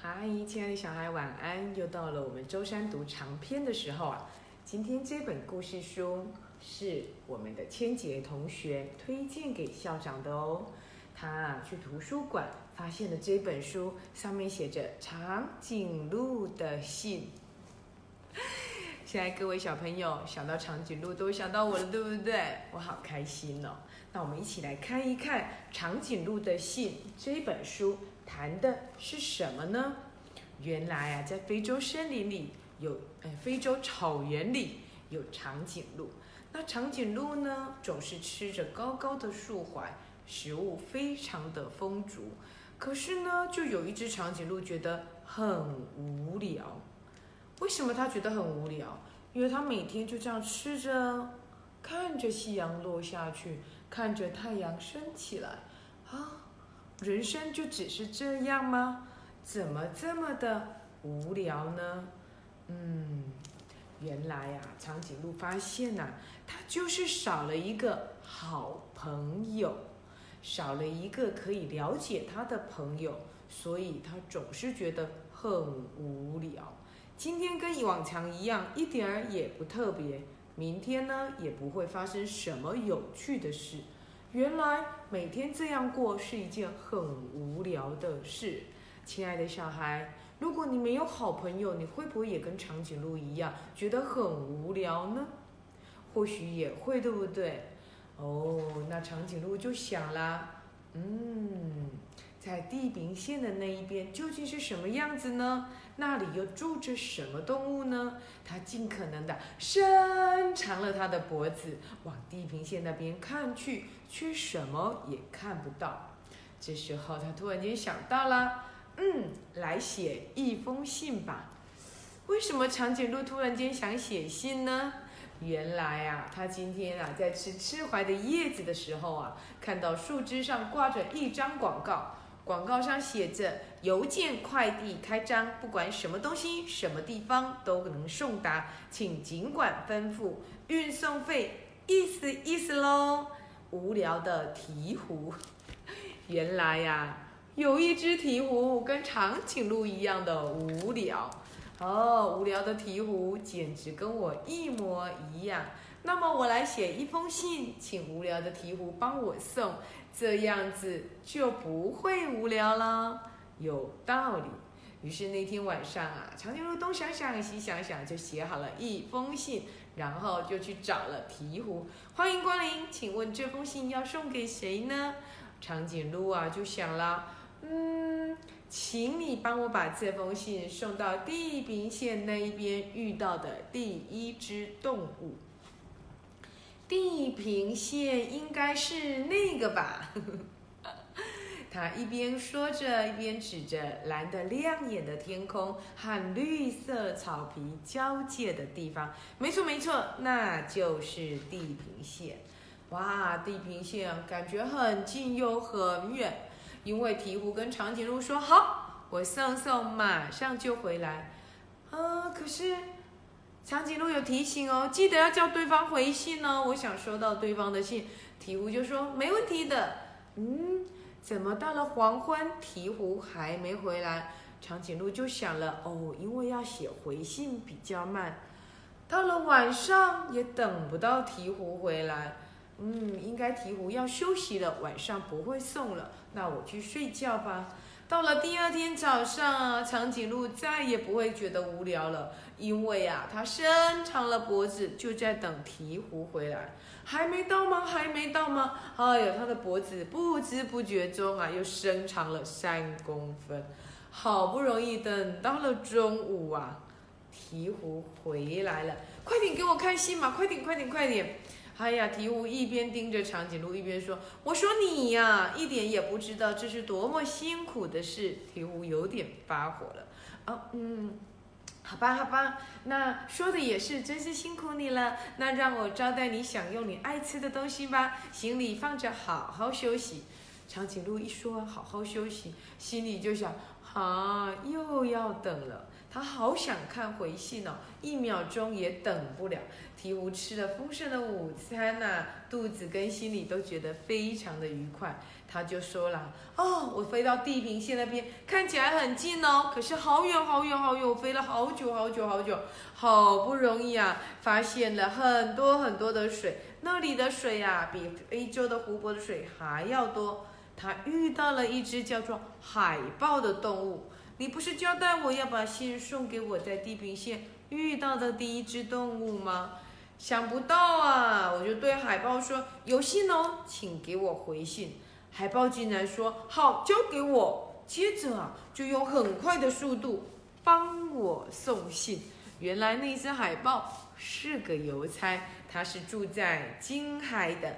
嗨，亲爱的小孩，晚安！又到了我们周三读长篇的时候啊。今天这本故事书是我们的千杰同学推荐给校长的哦。他啊去图书馆发现了这本书，上面写着长颈鹿的信。现在各位小朋友想到长颈鹿都想到我了，对不对？我好开心哦。那我们一起来看一看《长颈鹿的信》这本书。谈的是什么呢？原来啊，在非洲森林里有，哎，非洲草原里有长颈鹿。那长颈鹿呢，总是吃着高高的树槐，食物非常的丰足。可是呢，就有一只长颈鹿觉得很无聊。为什么它觉得很无聊？因为它每天就这样吃着，看着夕阳落下去，看着太阳升起来，啊。人生就只是这样吗？怎么这么的无聊呢？嗯，原来呀，长颈鹿发现呐，它就是少了一个好朋友，少了一个可以了解它的朋友，所以它总是觉得很无聊。今天跟以往常一样，一点儿也不特别。明天呢，也不会发生什么有趣的事。原来每天这样过是一件很无聊的事，亲爱的小孩，如果你没有好朋友，你会不会也跟长颈鹿一样觉得很无聊呢？或许也会，对不对？哦，那长颈鹿就想啦，嗯。在地平线的那一边究竟是什么样子呢？那里又住着什么动物呢？它尽可能的伸长了它的脖子，往地平线那边看去，却什么也看不到。这时候，它突然间想到了，嗯，来写一封信吧。为什么长颈鹿突然间想写信呢？原来啊，它今天啊在吃吃槐的叶子的时候啊，看到树枝上挂着一张广告。广告上写着“邮件快递开张，不管什么东西、什么地方都能送达，请尽管吩咐，运送费意思意思喽。”无聊的鹈鹕，原来呀，有一只鹈鹕跟长颈鹿一样的无聊哦。无聊的鹈鹕简直跟我一模一样。那么我来写一封信，请无聊的鹈鹕帮我送。这样子就不会无聊了，有道理。于是那天晚上啊，长颈鹿东想想西想想，就写好了一封信，然后就去找了鹈鹕。欢迎光临，请问这封信要送给谁呢？长颈鹿啊就想了，嗯，请你帮我把这封信送到地平线那一边遇到的第一只动物。地平线应该是那个吧？他一边说着，一边指着蓝的亮眼的天空和绿色草皮交界的地方。没错，没错，那就是地平线。哇，地平线感觉很近又很远。因为鹈鹕跟长颈鹿说：“好，我送送，马上就回来。”啊，可是。长颈鹿有提醒哦，记得要叫对方回信哦。我想收到对方的信，鹈鹕就说没问题的。嗯，怎么到了黄昏，鹈鹕还没回来？长颈鹿就想了，哦，因为要写回信比较慢。到了晚上也等不到鹈鹕回来，嗯，应该鹈鹕要休息了，晚上不会送了。那我去睡觉吧。到了第二天早上，长颈鹿再也不会觉得无聊了，因为啊，它伸长了脖子，就在等鹈鹕回来。还没到吗？还没到吗？哎呀，它的脖子不知不觉中啊，又伸长了三公分。好不容易等到了中午啊，鹈鹕回来了，快点给我看戏嘛！快点，快点，快点！哎呀，鹈鹕一边盯着长颈鹿，一边说：“我说你呀，一点也不知道这是多么辛苦的事。”鹈鹕有点发火了。哦，嗯，好吧，好吧，那说的也是，真是辛苦你了。那让我招待你享用你爱吃的东西吧，行李放着，好好休息。长颈鹿一说好好休息，心里就想：啊，又要等了。他好想看回信哦，一秒钟也等不了。鹈鹕吃了丰盛的午餐呐，肚子跟心里都觉得非常的愉快。他就说了：“哦，我飞到地平线那边，看起来很近哦，可是好远好远好远，我飞了好久好久好久，好不容易啊，发现了很多很多的水，那里的水呀，比非洲的湖泊的水还要多。他遇到了一只叫做海豹的动物。”你不是交代我要把信送给我在地平线遇到的第一只动物吗？想不到啊！我就对海豹说：“有信哦，请给我回信。”海豹竟然说：“好，交给我。”接着啊，就用很快的速度帮我送信。原来那只海豹是个邮差，他是住在金海的。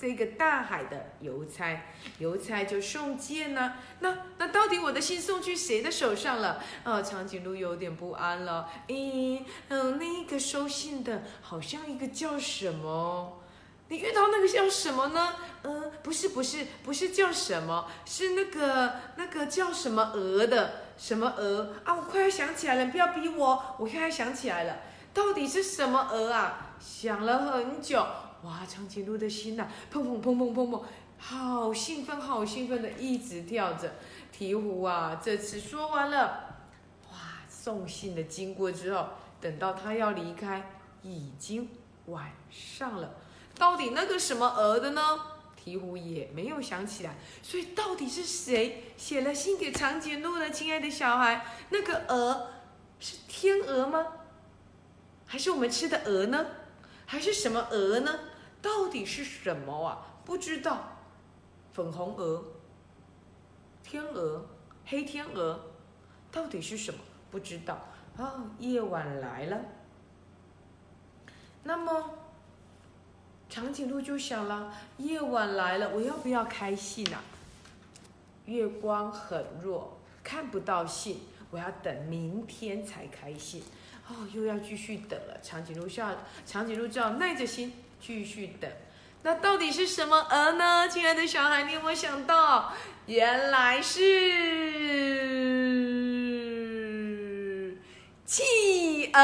这个大海的邮差，邮差就送件呢。那那到底我的信送去谁的手上了？啊，长颈鹿有点不安了。咦，嗯，那个收信的好像一个叫什么？你遇到那个叫什么呢？嗯，不是不是不是叫什么，是那个那个叫什么鹅的？什么鹅啊？我快要想起来了，不要逼我，我现在想起来了，到底是什么鹅啊？想了很久。哇，长颈鹿的心呐，砰砰砰砰砰砰，好兴奋，好兴奋的，一直跳着。鹈鹕啊，这次说完了，哇，送信的经过之后，等到他要离开，已经晚上了。到底那个什么鹅的呢？鹈鹕也没有想起来。所以到底是谁写了信给长颈鹿的？亲爱的小孩，那个鹅是天鹅吗？还是我们吃的鹅呢？还是什么鹅呢？到底是什么啊？不知道，粉红鹅、天鹅、黑天鹅，到底是什么？不知道啊。夜晚来了，那么长颈鹿就想了：夜晚来了，我要不要开信啊？月光很弱，看不到信，我要等明天才开信。哦，又要继续等了。长颈鹿笑，长颈鹿只好耐着心。继续等，那到底是什么鹅呢？亲爱的小孩，你有没有想到？原来是企鹅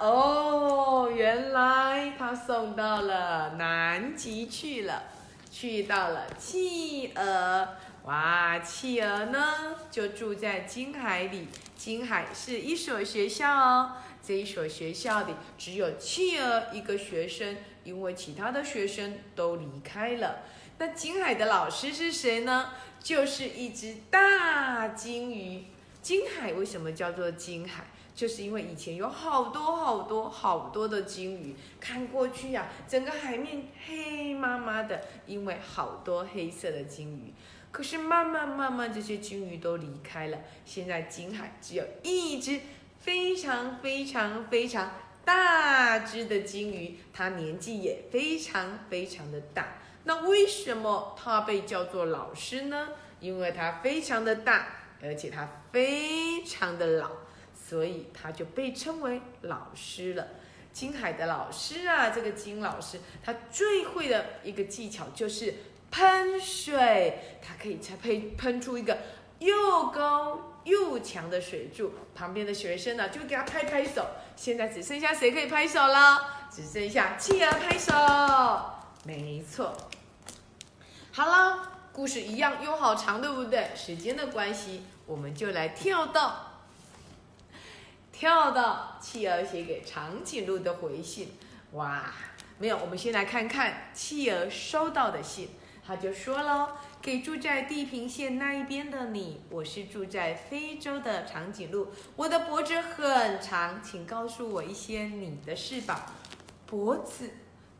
哦！原来他送到了南极去了，去到了企鹅。哇，企鹅呢就住在金海里，金海是一所学校哦。这一所学校里只有企鹅一个学生，因为其他的学生都离开了。那金海的老师是谁呢？就是一只大金鱼。金海为什么叫做金海？就是因为以前有好多好多好多的金鱼，看过去呀，整个海面黑麻麻的，因为好多黑色的金鱼。可是慢慢慢慢，这些金鱼都离开了，现在金海只有一只。非常非常非常大只的金鱼，它年纪也非常非常的大。那为什么它被叫做老师呢？因为它非常的大，而且它非常的老，所以它就被称为老师了。金海的老师啊，这个金老师，他最会的一个技巧就是喷水，它可以才喷喷出一个又高。又强的水柱，旁边的学生呢就给他拍拍手。现在只剩下谁可以拍手了？只剩下企鹅拍手。没错。好了，故事一样又好长，对不对？时间的关系，我们就来跳到跳到企鹅写给长颈鹿的回信。哇，没有，我们先来看看企鹅收到的信。他就说了。给住在地平线那一边的你，我是住在非洲的长颈鹿，我的脖子很长，请告诉我一些你的事吧。脖子，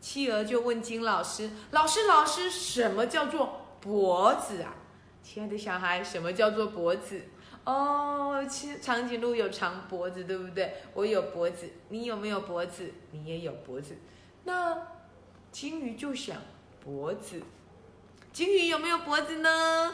企鹅就问金老师：“老师，老师，什么叫做脖子啊？”亲爱的小孩，什么叫做脖子？哦，长长颈鹿有长脖子，对不对？我有脖子，你有没有脖子？你也有脖子。那金鱼就想脖子。金鱼有没有脖子呢？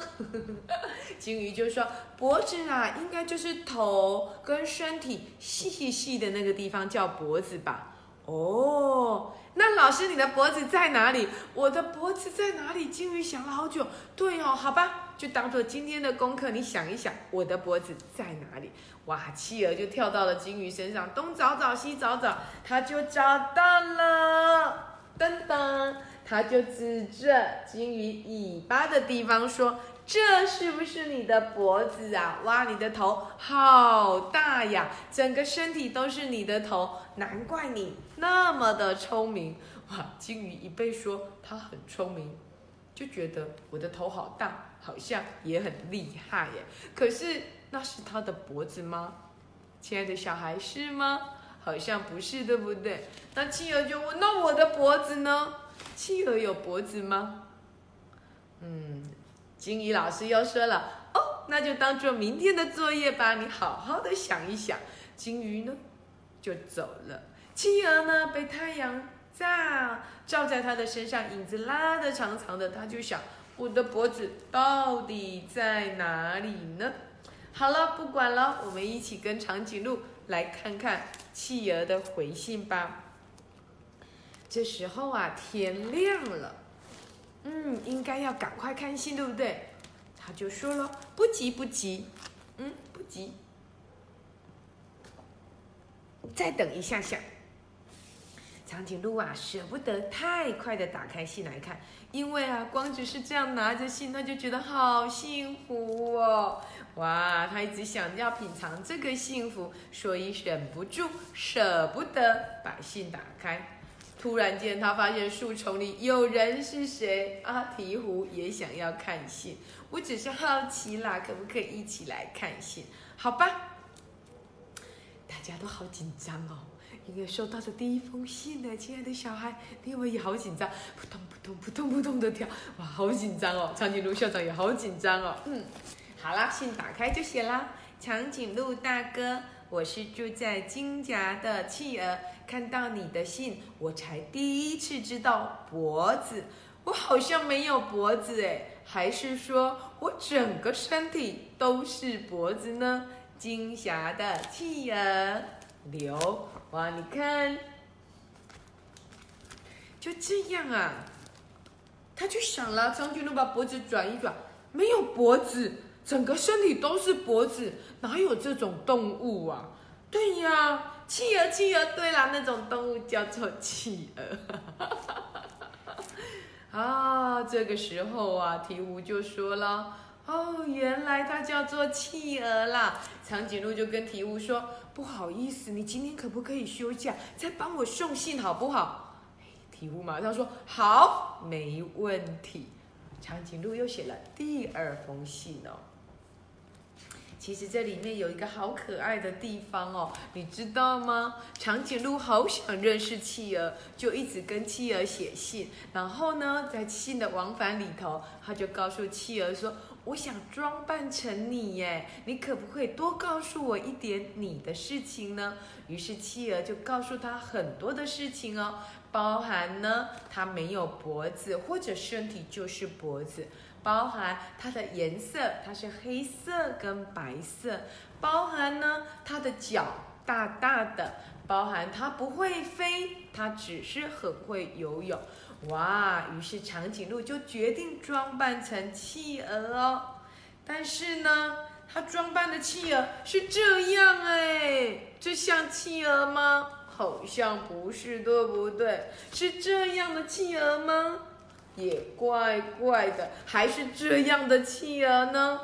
金鱼就说：“脖子啊，应该就是头跟身体细细的那个地方叫脖子吧？”哦，那老师你的脖子在哪里？我的脖子在哪里？金鱼想了好久。对哦，好吧，就当做今天的功课。你想一想，我的脖子在哪里？哇，企鹅就跳到了金鱼身上，东找找西找找，它就找到了。他，就指着金鱼尾巴的地方说：“这是不是你的脖子啊？哇，你的头好大呀，整个身体都是你的头，难怪你那么的聪明。”哇，金鱼一被说它很聪明，就觉得我的头好大，好像也很厉害耶。可是。那是他的脖子吗？亲爱的小孩是吗？好像不是，对不对？那企鹅就问：那我的脖子呢？企鹅有脖子吗？嗯，金鱼老师又说了：哦，那就当做明天的作业吧。你好好的想一想。金鱼呢，就走了。企鹅呢，被太阳照照在它的身上，影子拉的长长的，它就想：我的脖子到底在哪里呢？好了，不管了，我们一起跟长颈鹿来看看企鹅的回信吧。这时候啊，天亮了，嗯，应该要赶快看信，对不对？他就说了，不急不急，嗯，不急，再等一下下。长颈鹿啊，舍不得太快的打开信来看，因为啊，光只是这样拿着信，他就觉得好幸福哦。哇，他一直想要品尝这个幸福，所以忍不住舍不得把信打开。突然间，他发现树丛里有人，是谁？啊，鹈鹕也想要看信。我只是好奇啦，可不可以一起来看信？好吧。大家都好紧张哦，因为收到的第一封信呢，亲爱的小孩，你有没有也好紧张？扑通扑通扑通扑通的跳，哇，好紧张哦。长颈鹿校长也好紧张哦，嗯。好啦，信打开就写啦。长颈鹿大哥，我是住在金夹的企鹅，看到你的信，我才第一次知道脖子，我好像没有脖子诶，还是说我整个身体都是脖子呢？金霞的企鹅刘，哇，你看，就这样啊，他就想了，长颈鹿把脖子转一转，没有脖子。整个身体都是脖子，哪有这种动物啊？对呀，企鹅，企鹅。对啦，那种动物叫做企鹅。啊，这个时候啊，鹈鹕就说了：“哦，原来它叫做企鹅啦。”长颈鹿就跟鹈鹕说：“不好意思，你今天可不可以休假，再帮我送信好不好？”鹈鹕马上说：“好，没问题。”长颈鹿又写了第二封信哦。其实这里面有一个好可爱的地方哦，你知道吗？长颈鹿好想认识企鹅，就一直跟企鹅写信。然后呢，在信的往返里头，他就告诉企鹅说：“我想装扮成你耶，你可不可以多告诉我一点你的事情呢？”于是企鹅就告诉他很多的事情哦，包含呢，它没有脖子，或者身体就是脖子。包含它的颜色，它是黑色跟白色。包含呢，它的脚大大的。包含它不会飞，它只是很会游泳。哇！于是长颈鹿就决定装扮成企鹅哦。但是呢，它装扮的企鹅是这样哎，这像企鹅吗？好像不是，对不对？是这样的企鹅吗？也怪怪的，还是这样的企鹅呢？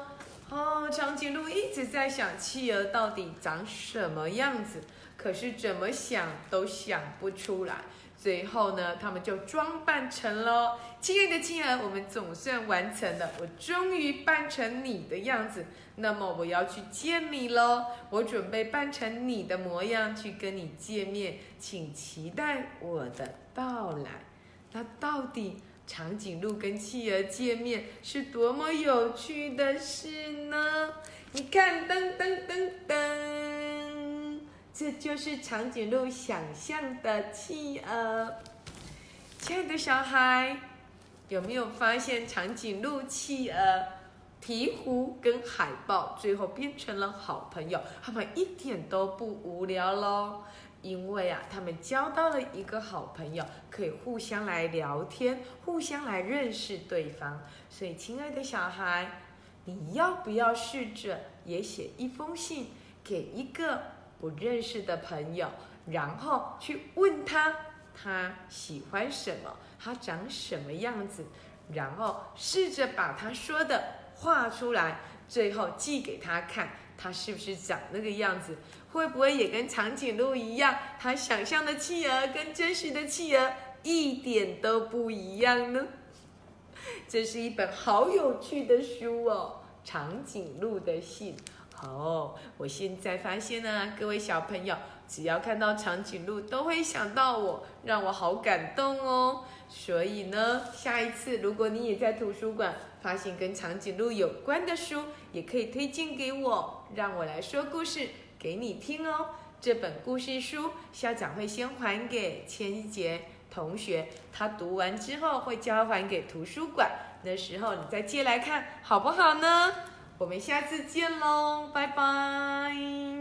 哦，长颈鹿一直在想企鹅到底长什么样子，可是怎么想都想不出来。最后呢，他们就装扮成了亲爱的企鹅，我们总算完成了，我终于扮成你的样子。那么我要去见你喽，我准备扮成你的模样去跟你见面，请期待我的到来。那到底？长颈鹿跟企鹅见面是多么有趣的事呢？你看，噔噔噔噔，这就是长颈鹿想象的企鹅。亲爱的小孩，有没有发现长颈鹿、企鹅、鹈鹕跟海豹最后变成了好朋友？他们一点都不无聊喽。因为啊，他们交到了一个好朋友，可以互相来聊天，互相来认识对方。所以，亲爱的小孩，你要不要试着也写一封信给一个不认识的朋友，然后去问他他喜欢什么，他长什么样子，然后试着把他说的画出来，最后寄给他看，他是不是长那个样子？会不会也跟长颈鹿一样，他想象的企鹅跟真实的企鹅一点都不一样呢？这是一本好有趣的书哦，《长颈鹿的信》。哦，我现在发现呢，各位小朋友，只要看到长颈鹿，都会想到我，让我好感动哦。所以呢，下一次如果你也在图书馆发现跟长颈鹿有关的书，也可以推荐给我，让我来说故事。给你听哦，这本故事书校长会先还给千杰同学，他读完之后会交还给图书馆，那时候你再借来看好不好呢？我们下次见喽，拜拜。